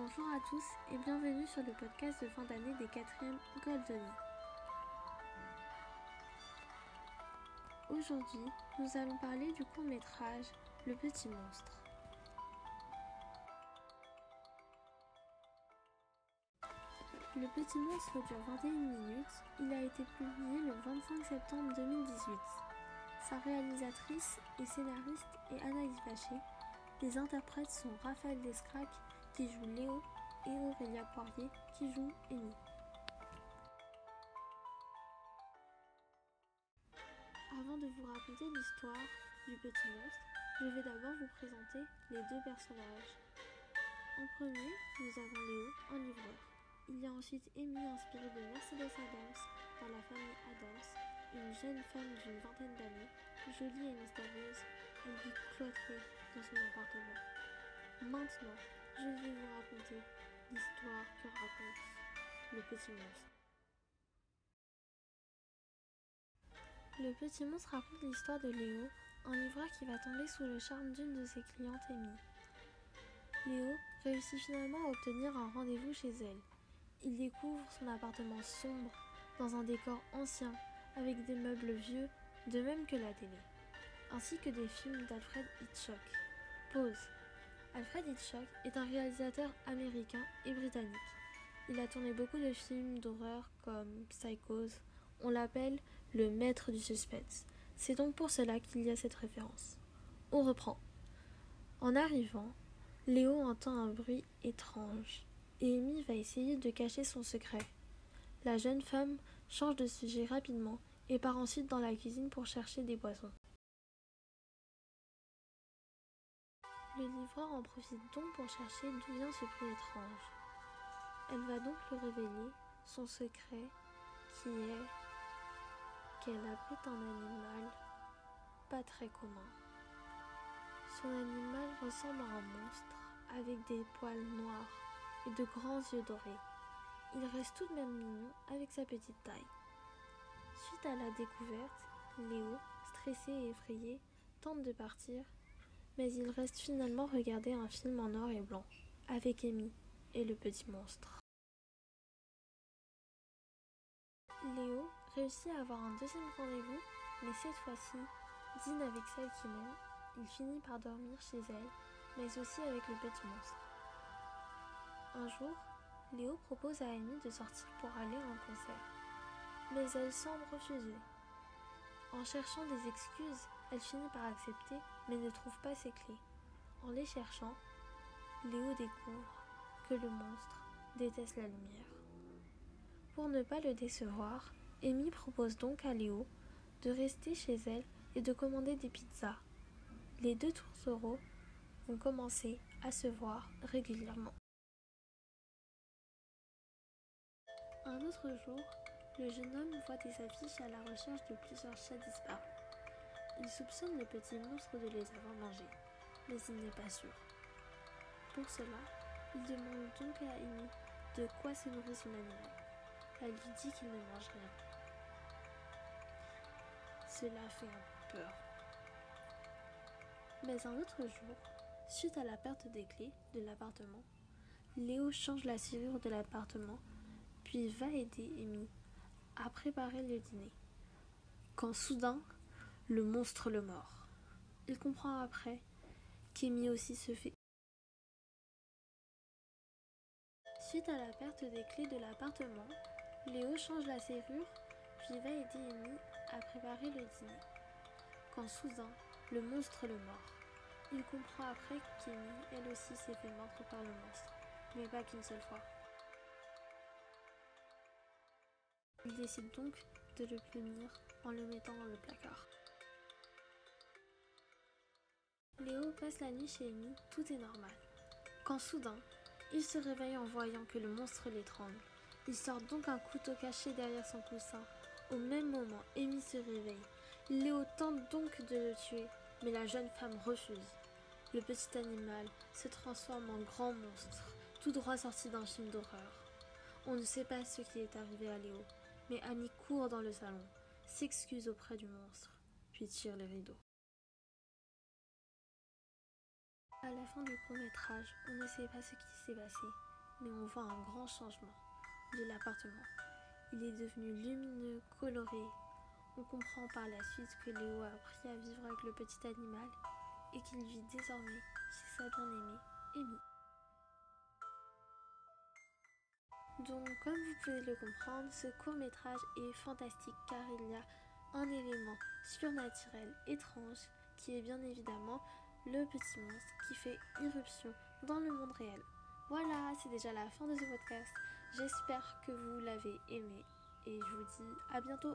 Bonjour à tous et bienvenue sur le podcast de fin d'année des 4e Goldoni. Aujourd'hui, nous allons parler du court métrage Le Petit Monstre. Le Petit Monstre dure 21 minutes. Il a été publié le 25 septembre 2018. Sa réalisatrice et scénariste est Anaïs Vacher. Les interprètes sont Raphaël Descrac qui joue Léo et Aurélia Poirier qui joue Amy. Avant de vous raconter l'histoire du petit monstre, je vais d'abord vous présenter les deux personnages. En premier, nous avons Léo, un livreur. Il y a ensuite Amy inspirée de Mercedes Adams dans la famille Adams, une jeune femme d'une vingtaine d'années, jolie et mystérieuse. Elle vit cloîtrée dans son appartement. Maintenant, je vais vous raconter l'histoire que raconte le petit monstre. Le petit monstre raconte l'histoire de Léo, un livreur qui va tomber sous le charme d'une de ses clientes Amy. Léo réussit finalement à obtenir un rendez-vous chez elle. Il découvre son appartement sombre, dans un décor ancien, avec des meubles vieux, de même que la télé, ainsi que des films d'Alfred Hitchcock. Pause. Alfred Hitchcock est un réalisateur américain et britannique. Il a tourné beaucoup de films d'horreur comme Psychose. On l'appelle le maître du suspense. C'est donc pour cela qu'il y a cette référence. On reprend. En arrivant, Léo entend un bruit étrange et Amy va essayer de cacher son secret. La jeune femme change de sujet rapidement et part ensuite dans la cuisine pour chercher des boissons. Le livreur en profite donc pour chercher d'où vient ce bruit étrange. Elle va donc lui révéler son secret qui est qu'elle abrite un animal pas très commun. Son animal ressemble à un monstre avec des poils noirs et de grands yeux dorés. Il reste tout de même mignon avec sa petite taille. Suite à la découverte, Léo, stressé et effrayé, tente de partir mais il reste finalement regarder un film en noir et blanc, avec Amy et le petit monstre. Léo réussit à avoir un deuxième rendez-vous, mais cette fois-ci, dîne avec celle qu'il aime. Il finit par dormir chez elle, mais aussi avec le petit monstre. Un jour, Léo propose à Amy de sortir pour aller à un concert, mais elle semble refuser. En cherchant des excuses, elle finit par accepter, mais ne trouve pas ses clés. En les cherchant, Léo découvre que le monstre déteste la lumière. Pour ne pas le décevoir, Amy propose donc à Léo de rester chez elle et de commander des pizzas. Les deux tourtereaux vont commencer à se voir régulièrement. Un autre jour, le jeune homme voit des affiches à la recherche de plusieurs chats disparus. Il soupçonne le petit monstre de les avoir mangés, mais il n'est pas sûr. Pour cela, il demande donc à Amy de quoi se nourrit son animal. Elle lui dit qu'il ne mange rien. Cela fait un peu peur. Mais un autre jour, suite à la perte des clés de l'appartement, Léo change la serrure de l'appartement, puis va aider Amy à préparer le dîner. Quand soudain, le monstre le mord. Il comprend après qu'Amy aussi se fait. Suite à la perte des clés de l'appartement, Léo change la serrure, puis va aider Amy à préparer le dîner. Quand soudain, le monstre le mord. Il comprend après qu'Amy, elle aussi, s'est fait mordre par le monstre, mais pas qu'une seule fois. Il décide donc de le punir en le mettant dans le placard. Passe la nuit chez Amy, tout est normal. Quand soudain, il se réveille en voyant que le monstre l'étrangle. Il sort donc un couteau caché derrière son coussin. Au même moment, Amy se réveille. Léo tente donc de le tuer, mais la jeune femme refuse. Le petit animal se transforme en grand monstre, tout droit sorti d'un film d'horreur. On ne sait pas ce qui est arrivé à Léo, mais Annie court dans le salon, s'excuse auprès du monstre, puis tire les rideaux. À la fin du court métrage, on ne sait pas ce qui s'est passé, mais on voit un grand changement de l'appartement. Il est devenu lumineux, coloré. On comprend par la suite que Léo a appris à vivre avec le petit animal et qu'il vit désormais chez sa bien-aimée, Amy. Donc, comme vous pouvez le comprendre, ce court métrage est fantastique car il y a un élément surnaturel étrange qui est bien évidemment le petit monstre qui fait irruption dans le monde réel. Voilà, c'est déjà la fin de ce podcast. J'espère que vous l'avez aimé et je vous dis à bientôt.